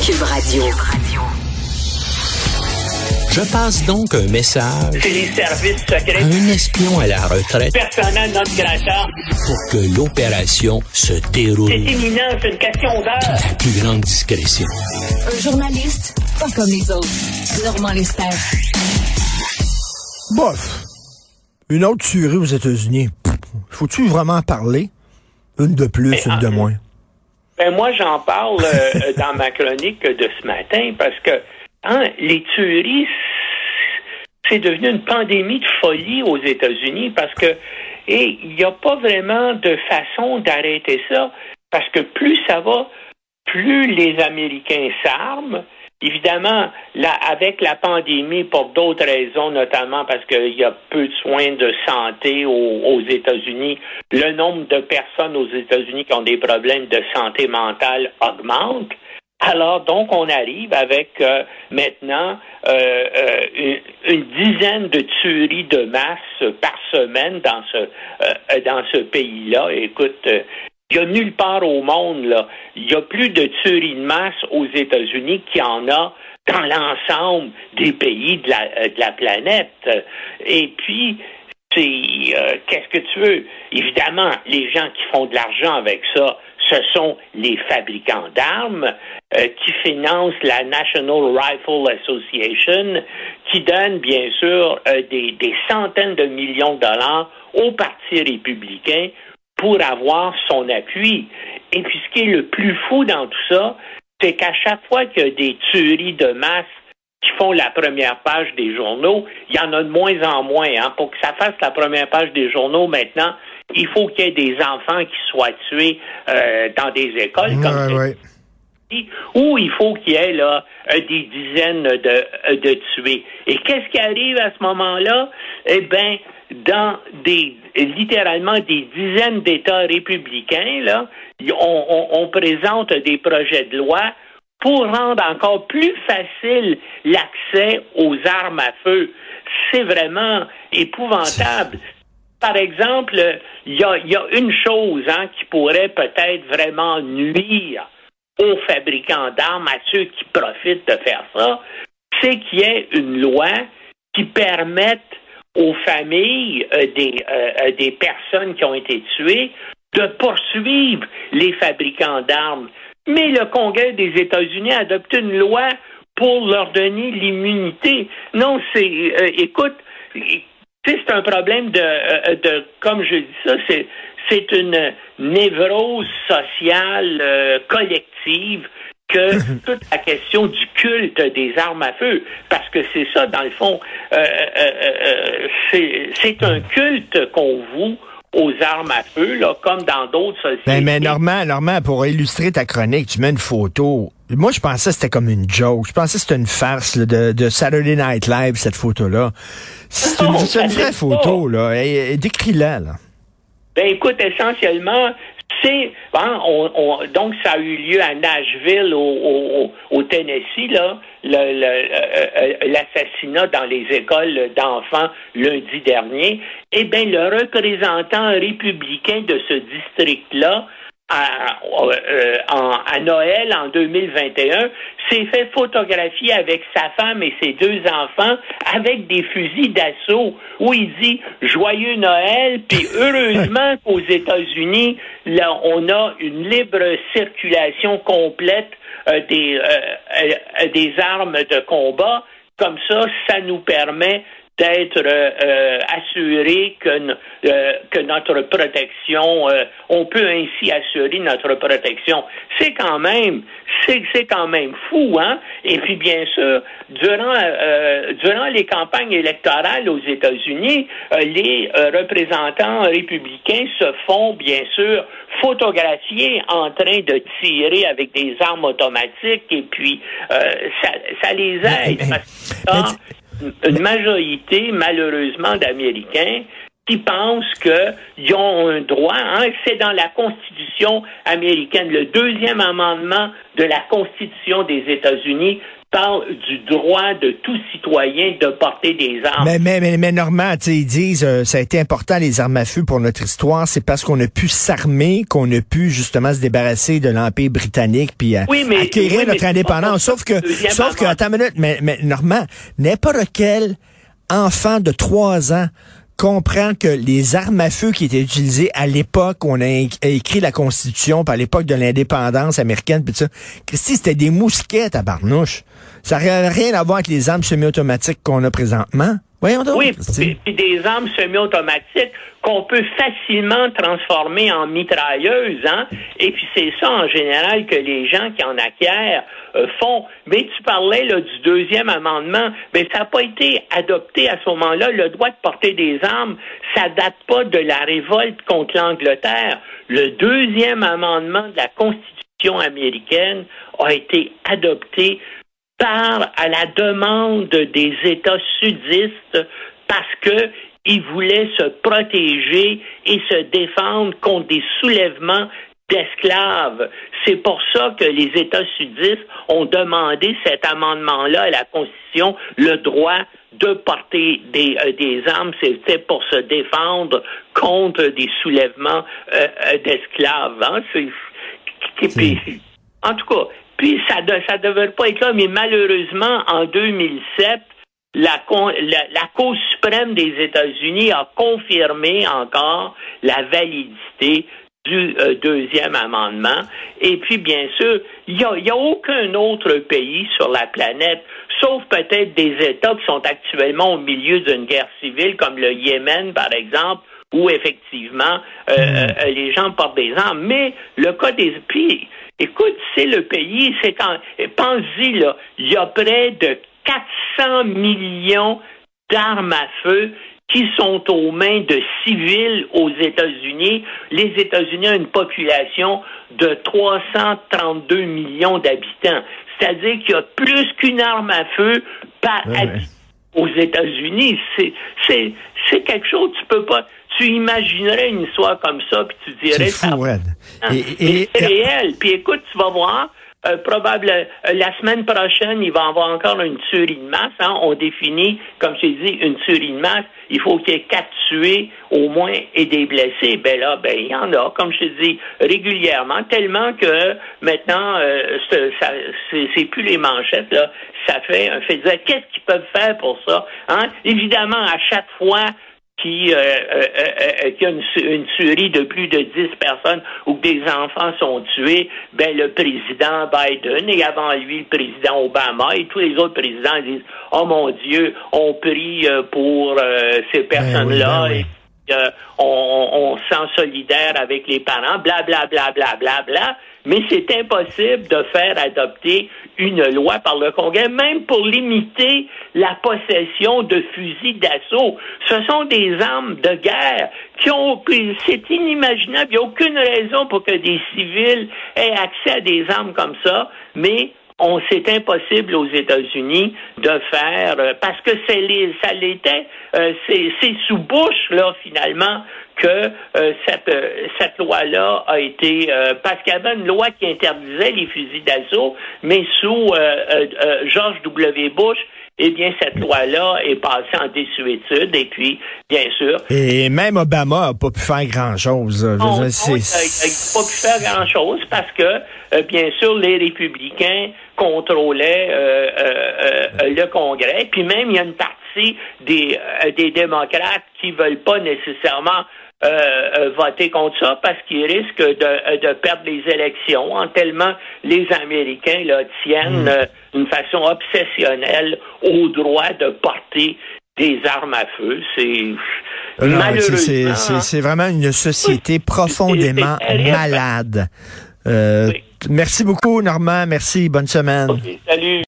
Cube Radio. Je passe donc un message C'est les services secrets. à un espion à la retraite Personnel non grata. pour que l'opération se C'est déroule imminent, c'est une question d'heure. la plus grande discrétion. Un journaliste pas comme les autres. Normand Lester. Bof. Une autre tuerie aux États-Unis. Faut-tu vraiment en parler? Une de plus, Mais, une de moins. Ben moi, j'en parle euh, dans ma chronique de ce matin parce que hein, les tueries, c'est devenu une pandémie de folie aux États-Unis parce que et il n'y a pas vraiment de façon d'arrêter ça parce que plus ça va, plus les Américains s'arment. Évidemment, là, avec la pandémie, pour d'autres raisons, notamment parce qu'il y a peu de soins de santé aux, États-Unis, le nombre de personnes aux États-Unis qui ont des problèmes de santé mentale augmente. Alors, donc, on arrive avec euh, maintenant euh, euh, une, une dizaine de tueries de masse par semaine dans ce euh, dans ce pays-là. Écoute, euh, il y a nulle part au monde là, il y a plus de tueries de masse aux États-Unis qu'il y en a dans l'ensemble des pays de la, euh, planète. Et puis, c'est euh, qu'est-ce que tu veux? Évidemment, les gens qui font de l'argent avec ça, ce sont les fabricants d'armes euh, qui financent la National Rifle Association, qui donne bien sûr des centaines de millions de dollars au Parti républicain pour avoir son appui. Et puis ce qui est le plus fou dans tout ça, c'est qu'à chaque fois qu'il y a des tueries de masse qui font la première page des journaux, il y en a de moins en moins. Hein. Pour que ça fasse la première page des journaux maintenant, il faut qu'il y ait des enfants qui soient tués euh, dans des écoles Ouais, ouais. Ou il faut qu'il y ait là euh, des dizaines de, euh, de tués. Et qu'est-ce qui arrive à ce moment-là? Eh bien, dans des littéralement des dizaines d'États républicains, là, on, présente des projets de loi pour rendre encore plus facile l'accès aux armes à feu. C'est vraiment épouvantable. Par exemple, il y a, il y a une chose hein, qui pourrait peut-être vraiment nuire aux fabricants d'armes, à ceux qui profitent de faire ça, c'est qu'il y ait une loi qui permette aux familles euh, des, euh, euh, des personnes qui ont été tuées de poursuivre les fabricants d'armes. Mais le Congrès des États-Unis a adopté une loi pour leur donner l'immunité. Non, c'est, euh, écoute, c'est un problème de, euh, de, comme je dis ça, c'est, c'est une névrose sociale euh, collective que toute la question du culte des armes à feu, parce que c'est ça, dans le fond, euh, euh, euh, c'est, c'est un culte qu'on voue aux armes à feu, là, comme dans d'autres sociétés. Ben, mais Normand, Normand, pour illustrer ta chronique, tu mets une photo. Moi, je pensais que c'était comme une joke. Je pensais que c'était une farce là, de, de Saturday Night Live, cette photo-là. C'est une, vraie photo, là. Et, et décris-la, là. Ben écoute, essentiellement, c'est hein, on, on- donc ça a eu lieu à Nashville, au, Tennessee, là, le- euh, euh, l'assassinat dans les écoles d'enfants lundi dernier. Eh bien, le représentant républicain de ce district-là, à, euh, en- à Noël en 2021, s'est fait photographier avec sa femme et ses deux enfants avec des fusils d'assaut où il dit Joyeux Noël, puis heureusement qu'aux États-Unis, là, on a une libre circulation complète euh, des, euh, euh, des armes de combat. Comme ça, ça nous permet d'être euh, euh, assuré que, euh, que notre protection, euh, on peut ainsi assurer notre protection. C'est quand même, c'est c'est quand même fou, hein? Et puis bien sûr, durant euh, durant les campagnes électorales aux États-Unis, euh, les euh, représentants républicains se font bien sûr photographier en train de tirer avec des armes automatiques et puis euh, ça, ça les aide. Mais- parce que, mais- une majorité, malheureusement, d'Américains qui pensent qu'ils ont un droit. Hein, c'est dans la Constitution américaine. Le deuxième amendement de la Constitution des États-Unis parle du droit de tout citoyen de porter des armes. Mais, mais, mais, mais Normand, ils disent euh, ça a été important les armes à feu pour notre histoire, c'est parce qu'on a pu s'armer, qu'on a pu justement se débarrasser de l'Empire britannique puis euh, acquérir notre indépendance. Sauf que, sauf que, attends une minute, mais, mais Normand, n'importe quel enfant de trois ans comprend que les armes à feu qui étaient utilisées à l'époque où on a écrit la Constitution, par l'époque de l'indépendance américaine, puis ça, Christy, c'était des mousquettes à barnouche. Ça n'a rien à voir avec les armes semi-automatiques qu'on a présentement. Voyons donc. Oui, puis des armes semi-automatiques qu'on peut facilement transformer en mitrailleuses, hein. Et puis c'est ça en général que les gens qui en acquièrent euh, font. Mais tu parlais là, du deuxième amendement, mais ça n'a pas été adopté à ce moment-là. Le droit de porter des armes, ça date pas de la révolte contre l'Angleterre. Le deuxième amendement de la Constitution américaine a été adopté à la demande des États sudistes parce que ils voulaient se protéger et se défendre contre des soulèvements d'esclaves. C'est pour ça que les États sudistes ont demandé cet amendement-là à la Constitution, le droit de porter des, euh, des armes, c'était pour se défendre contre des soulèvements euh, euh, d'esclaves. Hein? En tout cas, puis ça ne devrait pas être là, mais malheureusement, en 2007, la, la, Cour suprême des États-Unis a confirmé encore la validité du euh, deuxième amendement. Et puis, bien sûr, il n'y y a aucun autre pays sur la planète, sauf peut-être des États qui sont actuellement au milieu d'une guerre civile, comme le Yémen, par exemple, où effectivement euh, hmm. euh, les gens portent des armes. Mais le cas des... Puis, écoute, c'est le pays, c'est quand... Pense-y, là, il y a près de 400 millions d'armes à feu qui sont aux mains de civils aux États-Unis. Les États-Unis ont une population de 332 millions d'habitants. C'est-à-dire qu'il y a plus qu'une arme à feu par habitant aux États-Unis. C'est, c'est, quelque chose, tu peux pas, tu imaginerais une histoire comme ça, puis tu dirais... C'est fou, c'est réel. Puis écoute, tu vas voir, euh, probable euh, la semaine prochaine, il va y avoir encore une tuerie de masse. Hein. On définit, comme j'ai dit, une tuerie de masse. Il faut qu'il y ait quatre tués au moins et des blessés. Ben là, ben il y en a, comme je te dis, régulièrement, tellement que maintenant, euh, c'est plus les manchettes là. Ça fait un fait. Qu'est-ce qu'ils peuvent faire pour ça Hein? Évidemment, à chaque fois qui, euh, euh, euh, qui a une, une, tuerie de plus de 10 personnes où des enfants sont tués, ben le président Biden et avant lui le président Obama et tous les autres présidents disent Oh mon Dieu, on prie pour ces ben personnes-là. Ben et, on, on, se sent solidaire avec les parents, bla bla bla bla bla bla mais c'est impossible de faire adopter une loi par le Congrès, même pour limiter la possession de fusils d'assaut. Ce sont des armes de guerre qui ont, c'est inimaginable, il n'y a aucune raison pour que des civils aient accès à des armes comme ça, mais on c'est impossible aux États-Unis de faire euh, parce que c'est les, ça l'était euh, c'est sous Bush là finalement que euh, cette, cette loi-là a été parce qu'il y avait une loi qui interdisait les fusils d'assaut, mais sous George W. Bush, eh bien, cette loi-là est passée en désuétude et puis, bien sûr. Et même Obama n'a pas pu faire grand-chose. il n'a pas pu faire grand-chose parce que, bien sûr, les républicains contrôlait euh, euh, euh, le Congrès. Puis même, il y a une partie des, des démocrates qui veulent pas nécessairement voter contre ça parce qu'ils risquent de, de, perdre les élections en tellement les Américains là, tiennent hmm. d'une façon obsessionnelle au droit de porter des armes à feu. C'est malheureusement... C'est vraiment une société profondément malade. Euh, Merci beaucoup, Normand. Merci. Bonne semaine. salut.